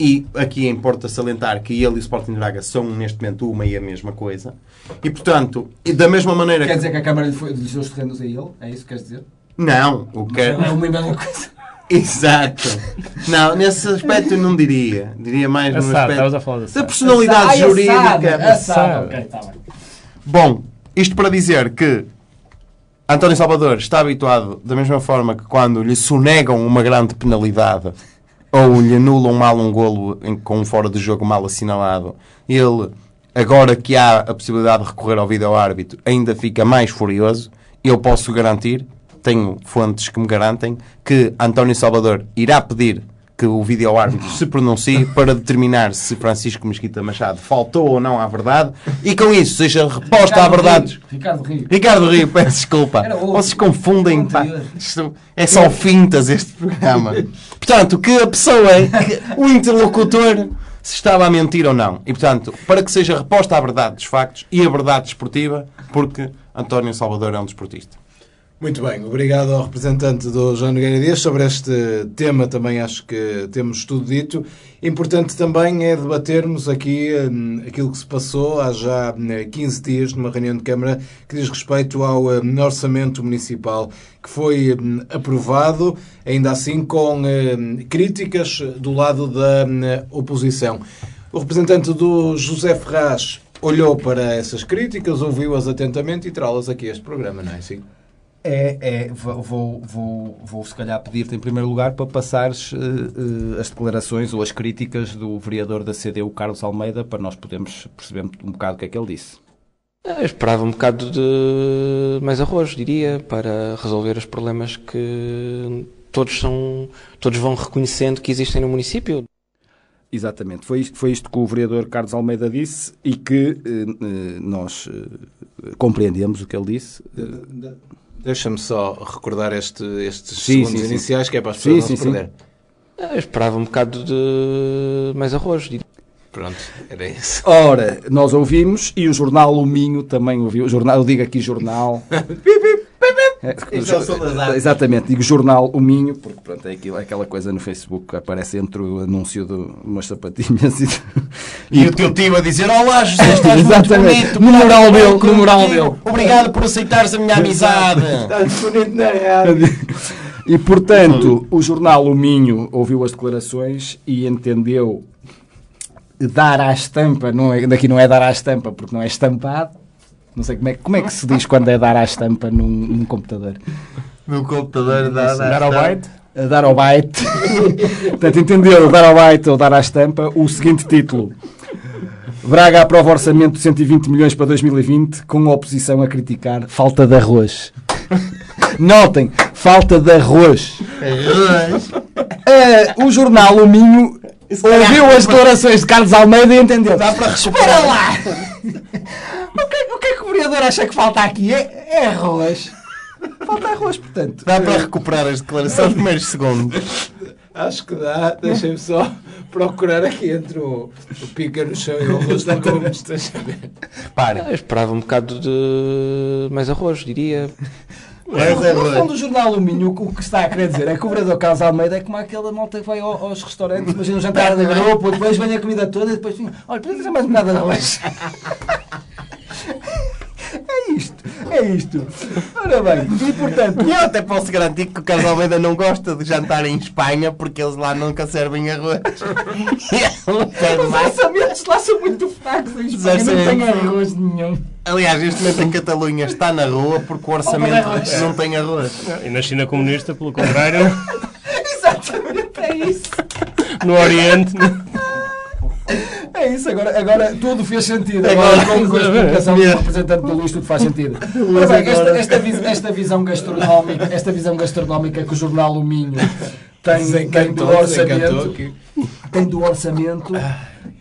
e aqui importa salientar que ele e o Sporting de Braga são neste momento uma e a mesma coisa, e portanto, e da mesma maneira Quer que... dizer que a Câmara lhe, foi, lhe deu os terrenos a ele? É isso que queres dizer? Não, o que É uma e mesma coisa. Exato. Não, nesse aspecto eu não diria. Diria mais no Assado, aspecto a falar da assado. personalidade assado, jurídica. Assado, Assado. está bem. Bom, isto para dizer que António Salvador está habituado da mesma forma que quando lhe sonegam uma grande penalidade ou lhe anulam mal um golo em- com um fora de jogo mal assinalado, ele, agora que há a possibilidade de recorrer ao vídeo-árbitro, ainda fica mais furioso. Eu posso garantir, tenho fontes que me garantem, que António Salvador irá pedir que o vídeo-árbitro se pronuncie para determinar se Francisco Mesquita Machado faltou ou não à verdade e com isso seja reposta à verdade. Ricardo Rio. Ricardo Rio, peço desculpa. Vocês confundem. pá. É só fintas este programa. Portanto, que a pessoa, que o interlocutor, se estava a mentir ou não. E portanto, para que seja reposta a verdade dos factos e a verdade desportiva, porque António Salvador é um desportista. Muito bem, obrigado ao representante do João Nogueira Dias. Sobre este tema também acho que temos tudo dito. Importante também é debatermos aqui hum, aquilo que se passou há já hum, 15 dias numa reunião de Câmara que diz respeito ao hum, orçamento municipal que foi hum, aprovado, ainda assim com hum, críticas do lado da hum, oposição. O representante do José Ferraz olhou para essas críticas, ouviu-as atentamente e trá-las aqui a este programa, não é assim? É, é, vou, vou, vou, vou se calhar pedir-te em primeiro lugar para passares eh, eh, as declarações ou as críticas do vereador da CDU, Carlos Almeida, para nós podermos perceber um bocado o que é que ele disse. Eu esperava um bocado de mais arroz, diria, para resolver os problemas que todos são, todos vão reconhecendo que existem no município. Exatamente. Foi isto, foi isto que o vereador Carlos Almeida disse e que eh, eh, nós eh, compreendemos o que ele disse. Deixa-me só recordar este- estes Sim, segundos sim, sim. iniciais, que é para as pessoas sim, não se sim. Eu esperava um bocado de mais arroz. Pronto, era isso. Ora, nós ouvimos e o jornal O Minho também ouviu. O jornal, eu digo aqui jornal. É, jo- Exatamente, digo jornal O Minho, porque pronto, é aquilo, é aquela coisa no Facebook que aparece entre o anúncio de umas sapatinhas e, E o teu tio a dizer: Olá, José, estás muito Exatamente. bonito. No moral obrigado dele, por no moral dele. Obrigado por aceitares a minha amizade. E portanto, o jornal O Minho ouviu as declarações e entendeu dar à estampa, não é, daqui não é dar à estampa porque não é estampado. Não sei como é, como é que se diz quando é dar à estampa num, num computador. No computador dá, Dar ao byte? A dar ao byte. Portanto, entendeu dar ao byte ou dar à estampa o seguinte título. Braga aprova orçamento de 120 milhões para 2020 com a oposição a criticar falta de arroz. Notem, falta de arroz. Eh, o jornal O Minho ouviu as declarações de Carlos Almeida e entendeu. Dá para Espera lá! O que, o que é que o vereador acha que falta aqui? É, é arroz. Falta arroz, portanto. Dá para recuperar as declarações primeiros segundos. Acho que dá. Deixem-me só procurar aqui entre o, o pica no chão e o arroz da Gomes. Para. Eu esperava um bocado de mais arroz, diria. No fundo, o jornal O Minho, o que está a querer dizer é que o vereador Carlos Almeida é como aquela malta que vai ao- aos restaurantes, imagina um jantar de grupo, depois vem a comida toda e depois, olha, precisa dizer mais bocado de arroz. É isto, é isto. Ora bem, e portanto, E eu até posso garantir que o Carlos Almeida não gosta de jantar em Espanha porque eles lá nunca servem arroz. Os orçamentos lá são muito fracos em Espanha, não tem arroz nenhum. Aliás, este momento em Catalunha está na rua porque o orçamento não tem arroz. E na China comunista, pelo contrário, Exatamente, é isso. no Oriente. É isso, agora, agora tudo fez sentido. Agora, com, a explicação do representante do Luís, tudo faz sentido. Ora bem, esta, esta, esta visão gastronómica, esta visão gastronómica que o jornal O Minho tem, tem do orçamento, tem do orçamento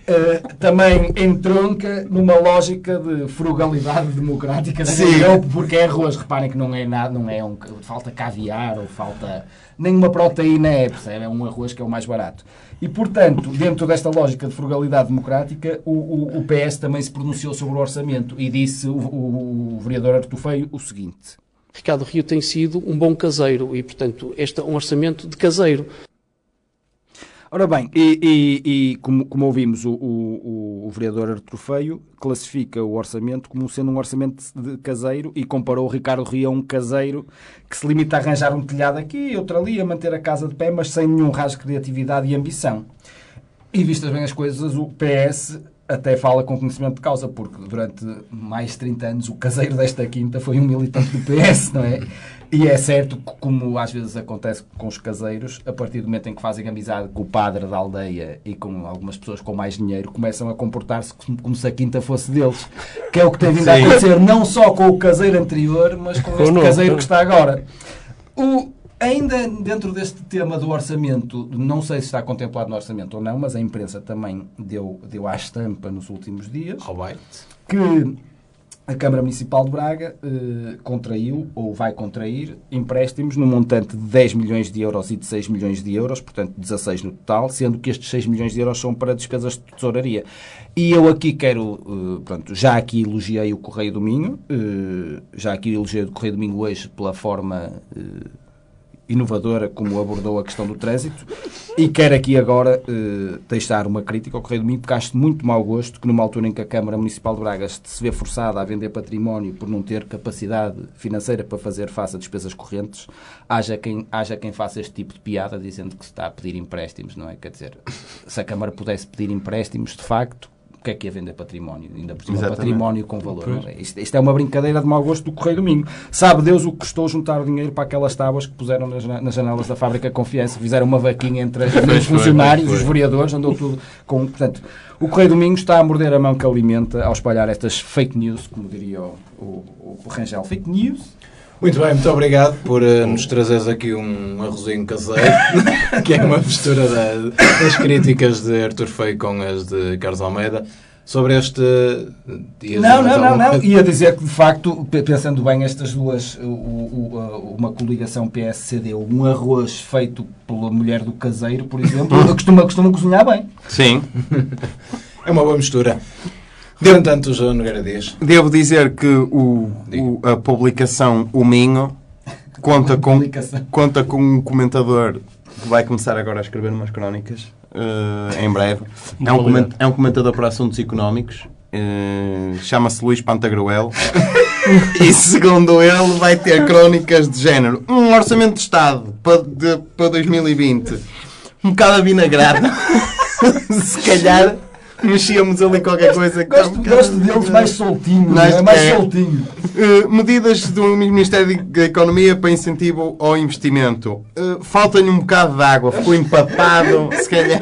eh, também entronca numa lógica de frugalidade democrática da Sim. Porque é arroz. Reparem que não é nada, não é um, falta caviar ou falta nenhuma proteína é, percebe? É um arroz que é o mais barato. E, portanto, dentro desta lógica de frugalidade democrática, o, o- o PS também se pronunciou sobre o orçamento e disse o, o, o vereador Artur Feio o seguinte. Ricardo Rio tem sido um bom caseiro e, portanto, este é um orçamento de caseiro. Ora bem, e, e- e como, como ouvimos, o, o, o vereador Artur Feio classifica o orçamento como sendo um orçamento de caseiro e comparou o Ricardo Rio a um caseiro que se limita a arranjar um telhado aqui e outro ali, a manter a casa de pé, mas sem nenhum rasgo de criatividade e ambição. E vistas bem as coisas, o PS até fala com conhecimento de causa, porque durante mais de 30 anos o caseiro desta quinta foi um militante do PS, não é? E é certo que, como às vezes acontece com os caseiros, a partir do momento em que fazem amizade com o padre da aldeia e com algumas pessoas com mais dinheiro, começam a comportar-se como, se a quinta fosse deles. Que é o que tem vindo a acontecer não só com o caseiro anterior, mas com este caseiro que está agora. O, Ainda dentro deste tema do orçamento, não sei se está contemplado no orçamento ou não, mas a imprensa também deu, deu à estampa nos últimos dias Alright. que a Câmara Municipal de Braga eh, contraiu ou vai contrair empréstimos no montante de 10 milhões de euros e de 6 milhões de euros, portanto 16 no total, sendo que estes 6 milhões de euros são para despesas de tesouraria. E eu aqui quero, eh, pronto, já aqui elogiei o Correio do Minho, eh, já aqui elogiei o Correio do Minho hoje pela forma eh, inovadora como abordou a questão do trânsito e quero aqui agora eh, deixar uma crítica ao Correio do Minho porque acho de muito mau gosto que numa altura em que a Câmara Municipal de Braga se vê forçada a vender património por não ter capacidade financeira para fazer face a despesas correntes, haja quem, haja quem faça este tipo de piada dizendo que se está a pedir empréstimos, não é? Quer dizer, se a Câmara pudesse pedir empréstimos, de facto, o que é que é vender património? Ainda por cima, Exatamente. património com valor. é? Isto, isto é uma brincadeira de mau gosto do Correio do Minho. Sabe Deus o que custou juntar dinheiro para aquelas tábuas que puseram nas, nas janelas da fábrica Confiança. Fizeram uma vaquinha entre, os funcionários, os vereadores, andou tudo com. Portanto, o Correio do Minho está a morder a mão que alimenta ao espalhar estas fake news, como diria o, o, o Rangel. Fake news? Muito bem, muito obrigado por eh, nos trazeres aqui um arrozinho caseiro, que é uma mistura da- das críticas de Artur Feio com as de Carlos Almeida. Sobre este. dias Não, não, não, não. Ia dizer que, de facto, pe- pensando bem, estas duas, o- o- a- uma coligação PS-CD, um arroz feito pela mulher do caseiro, por exemplo, costuma, costuma cozinhar bem. Sim. É uma boa mistura. No entanto, o João Nogueira diz. Devo dizer que o, o- a publicação O Minho conta com, conta com um comentador que vai começar agora a escrever umas crónicas eh, em breve. É um, coment- é um comentador para assuntos económicos. eh, Chama-se Luís Pantagruel. e segundo ele, vai ter crónicas de género. Um orçamento de Estado para, de- para 2020. Um bocado avinagrado. Se calhar mexíamos ali qualquer coisa. que Gosto, um gosto deles mais soltinhos, Mais- não é? mais é. soltinho. Uh, medidas do Ministério da Economia para incentivo ao investimento. Uh, Falta-lhe um bocado de água, ficou empapado, se calhar.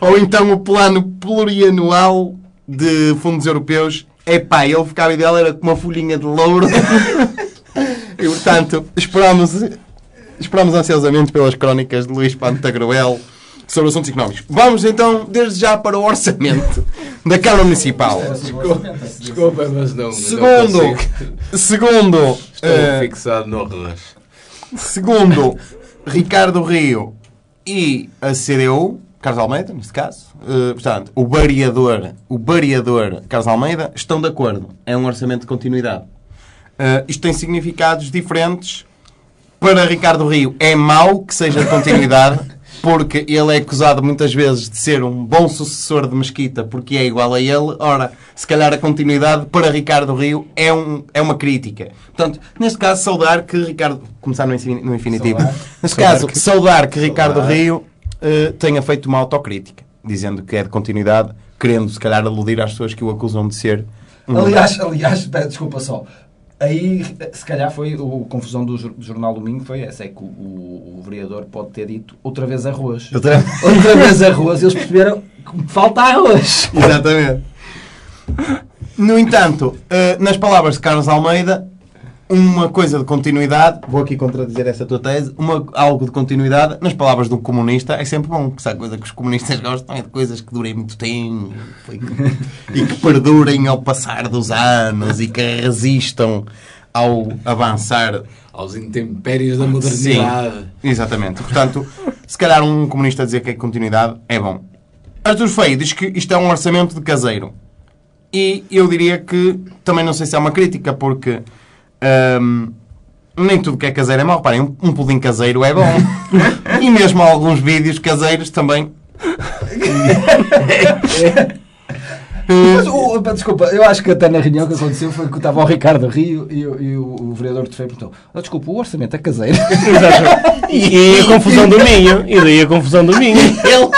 Ou então o plano plurianual de fundos europeus. Epá, ele ficava ideal, era com uma folhinha de louro. e portanto, esperamos, esperamos ansiosamente pelas crónicas de Luís Pantagruel sobre assuntos económicos. Vamos então, desde já, para o orçamento da Câmara Municipal. Desculpa, mas não. não Segundo, consigo. segundo, Estou eh, fixado no arroz. segundo Ricardo Rio e a CDU, Carlos Almeida, neste caso, eh, portanto, o variador, o variador Carlos Almeida, estão de acordo. É um orçamento de continuidade. Eh, isto tem significados diferentes. Para Ricardo Rio é mau que seja de continuidade, porque ele é acusado muitas vezes de ser um bom sucessor de Mesquita, porque é igual a ele. Ora, se calhar a continuidade para Ricardo Rio é, um, é uma crítica. Portanto, neste caso, saudar que Ricardo. Começar no, infin- no infinitivo. Saudar. Neste caso, saudar que Ricardo Saudar. Rio eh, tenha feito uma autocrítica, dizendo que é de continuidade, querendo se calhar aludir às pessoas que o acusam de ser. um- Aliás, aliás, desculpa só. Aí, se calhar, foi a confusão do, do Jornal Domingo foi essa, é que o, o- o vereador pode ter dito outra vez arroz. Outra- Outra vez arroz, eles perceberam que falta arroz. Exatamente. No entanto, eh, nas palavras de Carlos Almeida, uma coisa de continuidade, vou aqui contradizer essa tua tese, uma, algo de continuidade, nas palavras de um comunista, é sempre bom, porque se há coisa que os comunistas gostam é de coisas que durem muito tempo e que perdurem ao passar dos anos e que resistam ao avançar Aos intempéries da modernidade. Exatamente. Portanto, se calhar um comunista dizer que é continuidade é bom. Artur Feio diz que isto é um orçamento de caseiro. E eu diria que também não sei se é uma crítica, porque hum, nem tudo que é caseiro é mau. Reparem, um, um pudim caseiro é bom. e mesmo alguns vídeos caseiros também. Mas, o- desculpa, eu acho que até na reunião que aconteceu foi que estava o Ricardo Rio e, o- e o, o vereador de Feio perguntou: "Oh, desculpa, o orçamento é caseiro. Exato. E a confusão do Minho. E daí a confusão do Minho. Ele!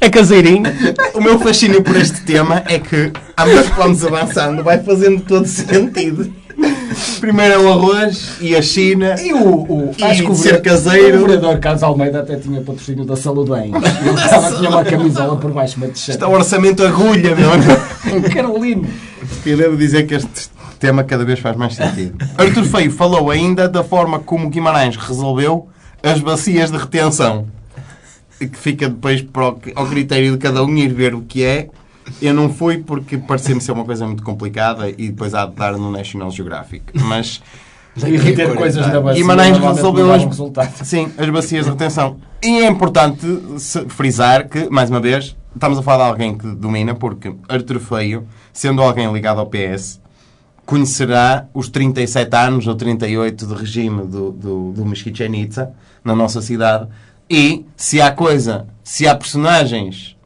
É caseirinho. O meu fascínio por este tema é que, à medida que vamos avançando, vai fazendo todo sentido. Primeiro é o arroz e a China. E o, o, E acho que o, ser caseiro. o vereador Carlos Almeida até tinha patrocínio da Saúde Bem. Ele estava, tinha uma camisola por baixo, uma t-shirt. Está o orçamento agulha, meu amigo. Carolino. Eu devo dizer que este, tema cada vez faz mais sentido. Artur Feio falou ainda da forma como Guimarães resolveu as bacias de retenção. Que fica depois para ao critério de cada um ir ver o que é. Eu não fui porque parecia-me ser uma coisa muito complicada e depois há de dar no National Geographic. Mas E ter coisas na bacia. Guimarães resolveu as, sim, as bacias de retenção. E é importante frisar que, mais uma vez, estamos a falar de alguém que domina, porque Artur Feio, sendo alguém ligado ao PS, conhecerá os 37 anos ou 38 de regime do, do, do na nossa cidade. E se há coisa, se há personagens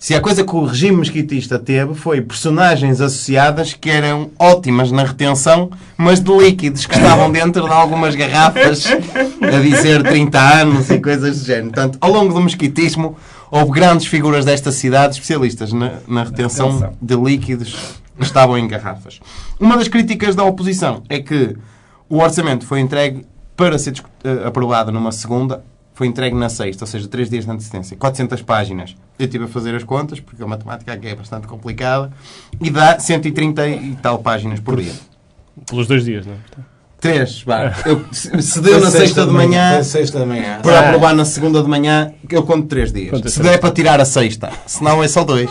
se a coisa que o regime mesquitista teve foi personagens associadas que eram ótimas na retenção, mas de líquidos que estavam dentro de algumas garrafas a dizer 30 anos e coisas do género. Portanto, ao longo do mesquitismo, houve grandes figuras desta cidade especialistas na, na retenção retenção. de líquidos que estavam em garrafas. Uma das críticas da oposição é que o orçamento foi entregue para ser eh, aprovado numa segunda, foi entregue na sexta, ou seja, três dias de antecedência. 400 páginas. Eu estive a fazer as contas, porque a matemática aqui é bastante complicada, e dá 130 e tal páginas por dia. Pelos dois dias, não é? Três, vá. Eu, se deu na sexta de manhã, sexta de manhã. para aprovar na segunda de manhã, eu conto três dias. Conta Se três. der para tirar a sexta, senão é só dois.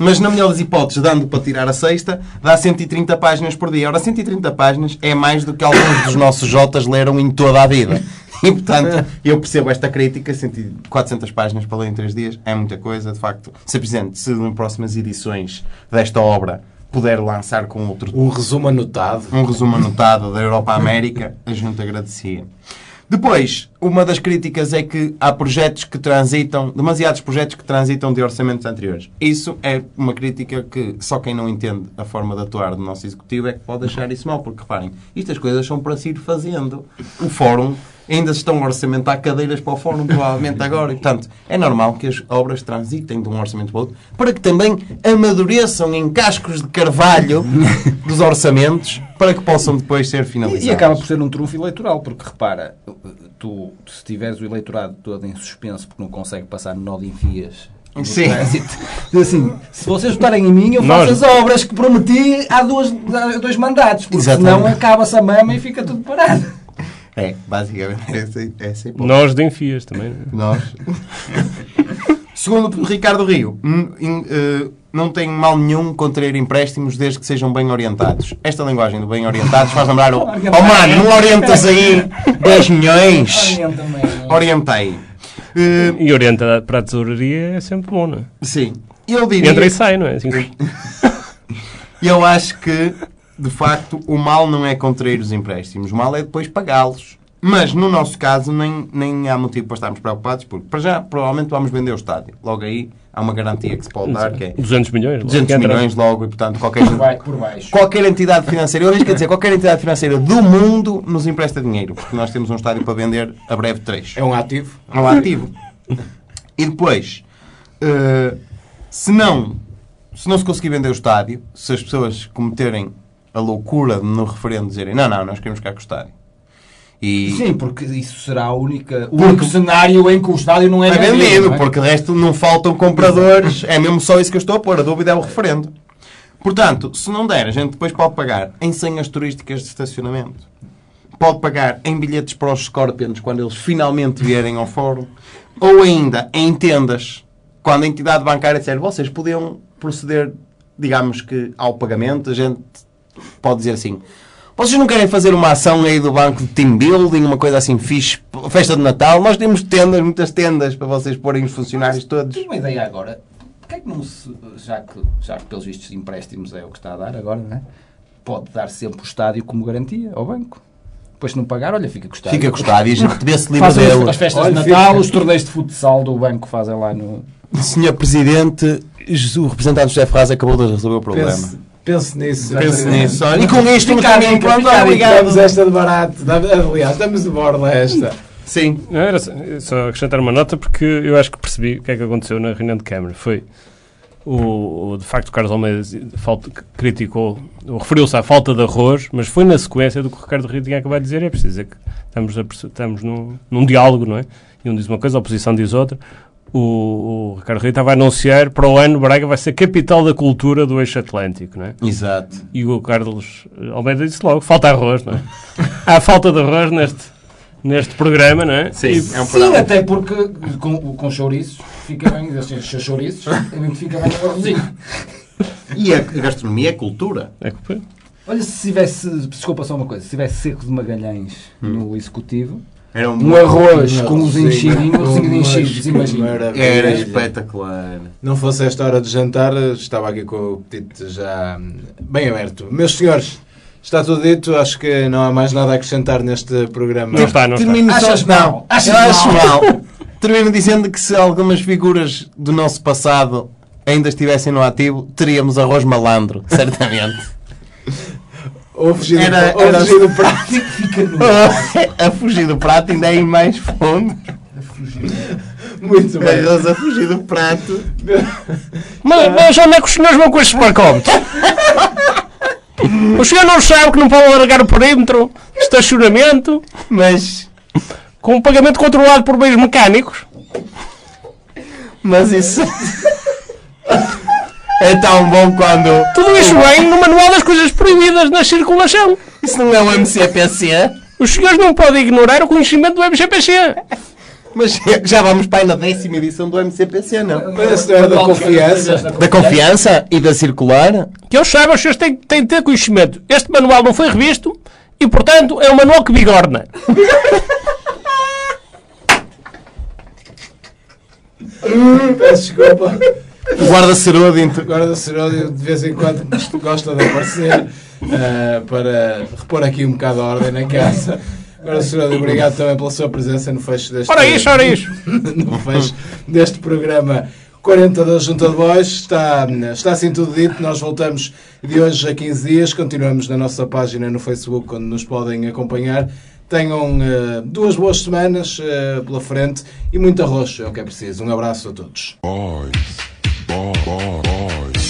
Mas na melhor das hipóteses, dando para tirar a sexta, dá 130 páginas por dia. Ora, 130 páginas é mais do que alguns dos nossos Jotas leram em toda a vida. E, portanto, eu percebo esta crítica. 100 400 páginas para ler em 3 dias é muita coisa. De facto, Sr. Presidente, se em próximas edições desta obra puder lançar com outro Um resumo anotado. um resumo anotado da Europa à América, a Junta agradecia. Depois, uma das críticas é que há projetos que transitam, demasiados projetos que transitam de orçamentos anteriores. Isso é uma crítica que só quem não entende a forma de atuar do nosso Executivo é que pode achar isso mal, porque reparem, estas coisas são para se ir fazendo. O Fórum ainda se estão a orçamentar cadeiras para o Fórum, provavelmente agora, e portanto é normal que as obras transitem de um orçamento para outro, para que também amadureçam em cascos de carvalho dos orçamentos, para que possam depois ser finalizados. E acaba por ser um trunfo eleitoral, porque repara, tu, se tiveres o eleitorado todo em suspenso porque não consegue passar no nó de enfias. Sim. assim, se vocês votarem em mim, eu Nós- faço as obras que prometi há, duas, há dois mandatos, porque Exatamente. senão acaba-se a mama e fica tudo parado. É, basicamente, essa, essa é a hipótese. Nós de enfias também. é? Nós. Segundo Ricardo Rio, in- eh, não tem mal nenhum contrair empréstimos desde que sejam bem orientados. Esta linguagem do bem orientados faz lembrar o. Oh mano, não orientas aí 10 milhões? Orienta aí. Eh, E orienta para a tesouraria é sempre bom, não é? sim. Eu diria. Entra e sai, não é? Assim, Eu acho que, de facto, o mal não é contrair os empréstimos. O mal é depois pagá-los. Mas, no nosso caso, nem, nem há motivo para estarmos preocupados, porque, para já, provavelmente vamos vender o estádio. Logo aí, há uma garantia que se pode dar, que é 200 milhões. logo 200 que entra. milhões logo, e, portanto, qualquer, por baixo. qualquer entidade financeira, eu arrisco a dizer, qualquer entidade financeira do mundo nos empresta dinheiro, porque nós temos um estádio para vender a breve trecho. É um ativo. É um ativo. E depois, eh, se não se não se conseguir vender o estádio, se as pessoas cometerem a loucura de no referendo dizerem não, não, nós queremos o estádio. E Sim, porque isso será a única, o único cenário em que o estádio não é, é vendido. vendido, é? porque de resto não faltam compradores. É mesmo só isso que eu estou a pôr. A dúvida é o referendo. Portanto, se não der, a gente depois pode pagar em senhas turísticas de estacionamento. Pode pagar em bilhetes para os Scorpions quando eles finalmente vierem ao fórum. Ou ainda em tendas, quando a entidade bancária disser vocês podiam proceder, digamos que, ao pagamento. A gente pode dizer assim. Vocês não querem fazer uma ação aí do banco de team building, uma coisa assim fixe, festa de Natal? Nós temos tendas, muitas tendas para vocês porem os funcionários todos. Tenho uma ideia agora. Porquê é que não se, já que, já que pelos vistos empréstimos é o que está a dar agora, não é? Pode dar sempre o estádio como garantia ao banco. Depois se não pagar, olha, fica com o estádio. Fica com o estádio, a gente vê-se livre Fazem as, dele. as festas Olha, de Natal, fica- os torneios de futsal do banco fazem lá no... Senhor Presidente, o representante José Ferraz acabou de resolver o problema. Pense, pense nisso. Pense nisso. Olha, E com isto, no caminho, pronto, obrigado. Damos esta de barato. Damos- Aliás, estamos de borla esta. Sim. Não, era só, só acrescentar uma nota porque eu acho que percebi o que é que aconteceu na reunião de Câmara. Foi o, o- de facto o Carlos Almeida falta, criticou, ou referiu-se à falta de arroz, mas foi na sequência do que o Ricardo Rio tinha acabado de dizer. É preciso dizer que estamos, a estamos num, num diálogo, não é? E um diz uma coisa, a oposição diz outra. O, o Ricardo Rio estava a anunciar para o ano Braga vai ser capital da cultura do eixo atlântico, não é? Exato. E o Carlos Almeida disse logo, falta arroz, não é? Há falta de arroz neste, neste programa, não é? Sim, E- é um Sim, programa. até porque com, com chouriços fica bem, assim, chouriços, identifica bem o arrozinho. E a gastronomia é cultura. é que- Olha, se tivesse, desculpa só uma coisa, se tivesse seco de Magalhães no executivo, Era um, um arroz com os enchidos, umas imagina. Era espetacular. Não fosse esta hora de jantar, estava aqui com o apetite já hum, bem aberto. Meus senhores, está tudo dito. Acho que não há mais nada a acrescentar neste programa. Não está, não está. Termino só- Achas mal? Achas eu acho mal. Termino dizendo que se algumas figuras do nosso passado ainda estivessem no ativo, teríamos arroz malandro, certamente. Ou fugir, Era- do, ou era- fugir do prato. Fica no a fugir do prato ainda é ir mais fundo. Muito bem. Eles a fugir do prato. Mas, mas onde é que os senhores vão com estes parcómetros? O senhor não sabe que não pode alargar o perímetro, estacionamento, Mas, com um pagamento controlado por meios mecânicos? mas isso é tão bom quando. Tudo isso vem no manual das coisas proibidas na circulação. Isso não é o MCPC. Os senhores não podem ignorar o conhecimento do MGPC. Mas já vamos para aí na décima edição do MCPC, não? Mas é da confiança. Da confiança e da circular. Que eu saiba, os senhores têm, têm de ter conhecimento. Este manual não foi revisto e, portanto, é um manual que bigorna. Peço desculpa. O guarda-cerudo. Agora o Seródio de vez em quando gosta de aparecer eh, para repor aqui um bocado a ordem na casa. Agora, Seródio, obrigado também pela sua presença no fecho deste, Ora isso, ora isso. no fecho deste programa 40 da Junta de Bois. Está, está assim tudo dito. Nós voltamos de hoje a 15 dias. Continuamos na nossa página no Facebook, onde nos podem acompanhar. Tenham eh, duas boas semanas eh, pela frente e muito arroz, é o que é preciso. Um abraço a todos. Boys. bar, bar, bars.